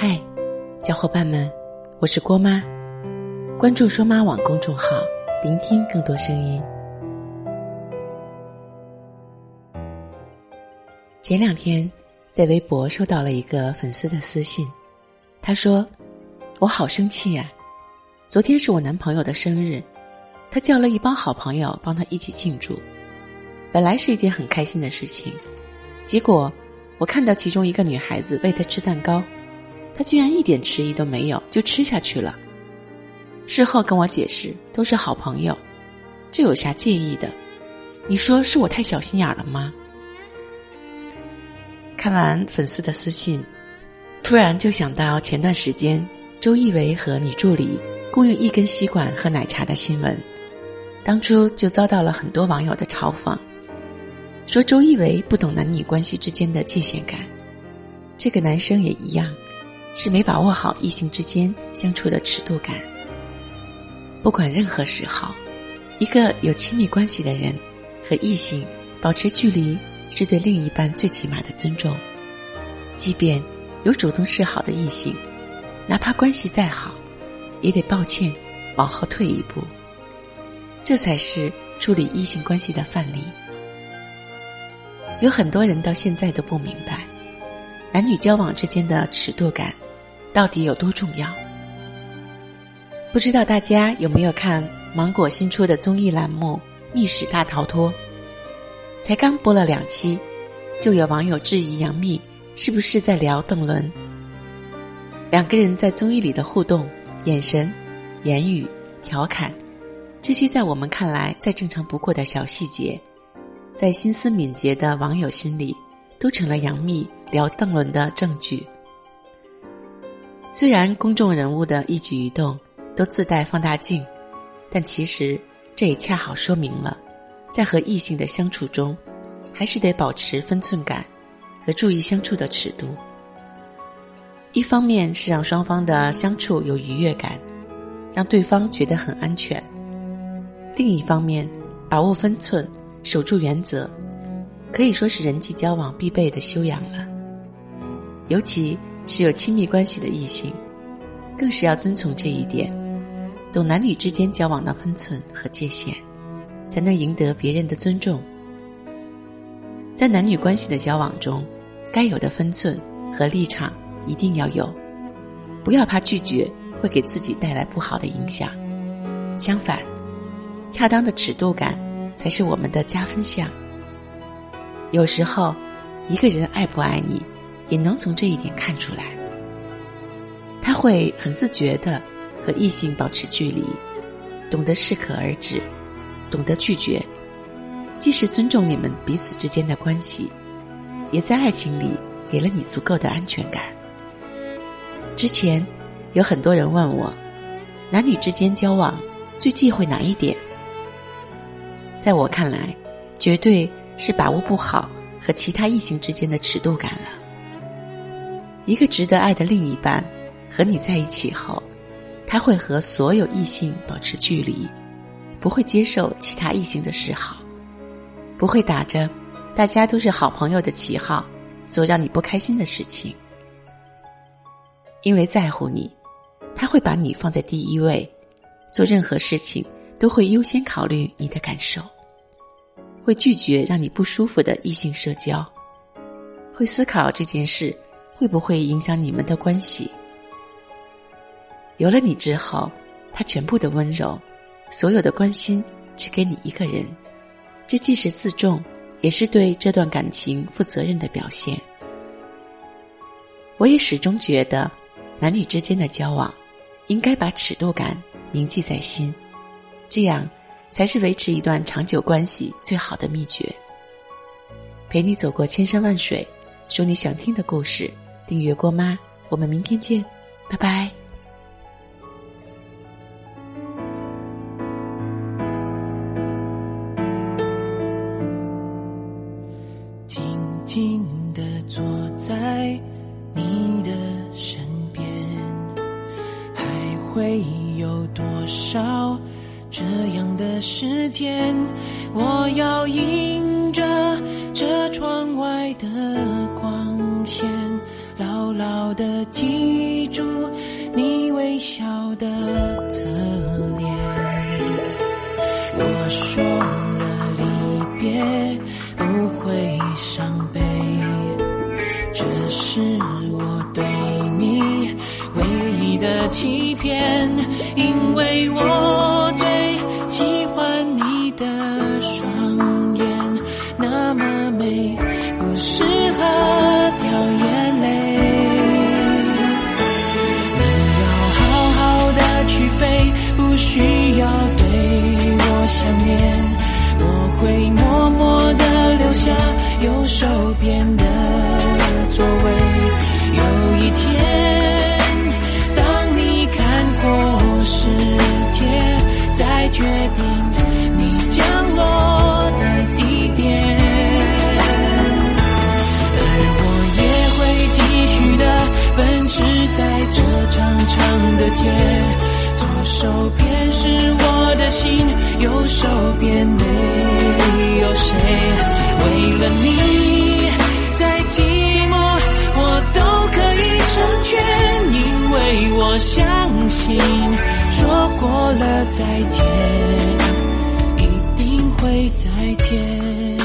嗨，小伙伴们，我是郭妈，关注“说妈网”公众号，聆听更多声音。前两天在微博收到了一个粉丝的私信，他说：“我好生气呀！昨天是我男朋友的生日，他叫了一帮好朋友帮他一起庆祝，本来是一件很开心的事情，结果我看到其中一个女孩子喂他吃蛋糕。”他竟然一点迟疑都没有就吃下去了。事后跟我解释，都是好朋友，这有啥介意的？你说是我太小心眼了吗？看完粉丝的私信，突然就想到前段时间周一围和女助理共用一根吸管喝奶茶的新闻，当初就遭到了很多网友的嘲讽，说周一围不懂男女关系之间的界限感，这个男生也一样。是没把握好异性之间相处的尺度感。不管任何时候，一个有亲密关系的人和异性保持距离，是对另一半最起码的尊重。即便有主动示好的异性，哪怕关系再好，也得抱歉往后退一步。这才是处理异性关系的范例。有很多人到现在都不明白，男女交往之间的尺度感。到底有多重要？不知道大家有没有看芒果新出的综艺栏目《密室大逃脱》？才刚播了两期，就有网友质疑杨幂是不是在聊邓伦。两个人在综艺里的互动、眼神、言语、调侃，这些在我们看来再正常不过的小细节，在心思敏捷的网友心里，都成了杨幂聊邓伦的证据。虽然公众人物的一举一动都自带放大镜，但其实这也恰好说明了，在和异性的相处中，还是得保持分寸感和注意相处的尺度。一方面是让双方的相处有愉悦感，让对方觉得很安全；另一方面，把握分寸、守住原则，可以说是人际交往必备的修养了。尤其。是有亲密关系的异性，更是要遵从这一点，懂男女之间交往的分寸和界限，才能赢得别人的尊重。在男女关系的交往中，该有的分寸和立场一定要有，不要怕拒绝会给自己带来不好的影响。相反，恰当的尺度感才是我们的加分项。有时候，一个人爱不爱你。也能从这一点看出来，他会很自觉的和异性保持距离，懂得适可而止，懂得拒绝，既是尊重你们彼此之间的关系，也在爱情里给了你足够的安全感。之前有很多人问我，男女之间交往最忌讳哪一点？在我看来，绝对是把握不好和其他异性之间的尺度感了。一个值得爱的另一半，和你在一起后，他会和所有异性保持距离，不会接受其他异性的示好，不会打着大家都是好朋友的旗号做让你不开心的事情。因为在乎你，他会把你放在第一位，做任何事情都会优先考虑你的感受，会拒绝让你不舒服的异性社交，会思考这件事。会不会影响你们的关系？有了你之后，他全部的温柔，所有的关心，只给你一个人，这既是自重，也是对这段感情负责任的表现。我也始终觉得，男女之间的交往，应该把尺度感铭记在心，这样才是维持一段长久关系最好的秘诀。陪你走过千山万水，说你想听的故事。订阅过吗？我们明天见，拜拜。静静的坐在你的身边，还会有多少这样的时间？我要迎着这窗外的光线。牢牢的记住你微笑的侧脸。我说了离别不会伤悲，这是我对你唯一的欺骗，因为我手边是我的心，右手边没有谁。为了你，再寂寞我都可以成全，因为我相信，说过了再见，一定会再见。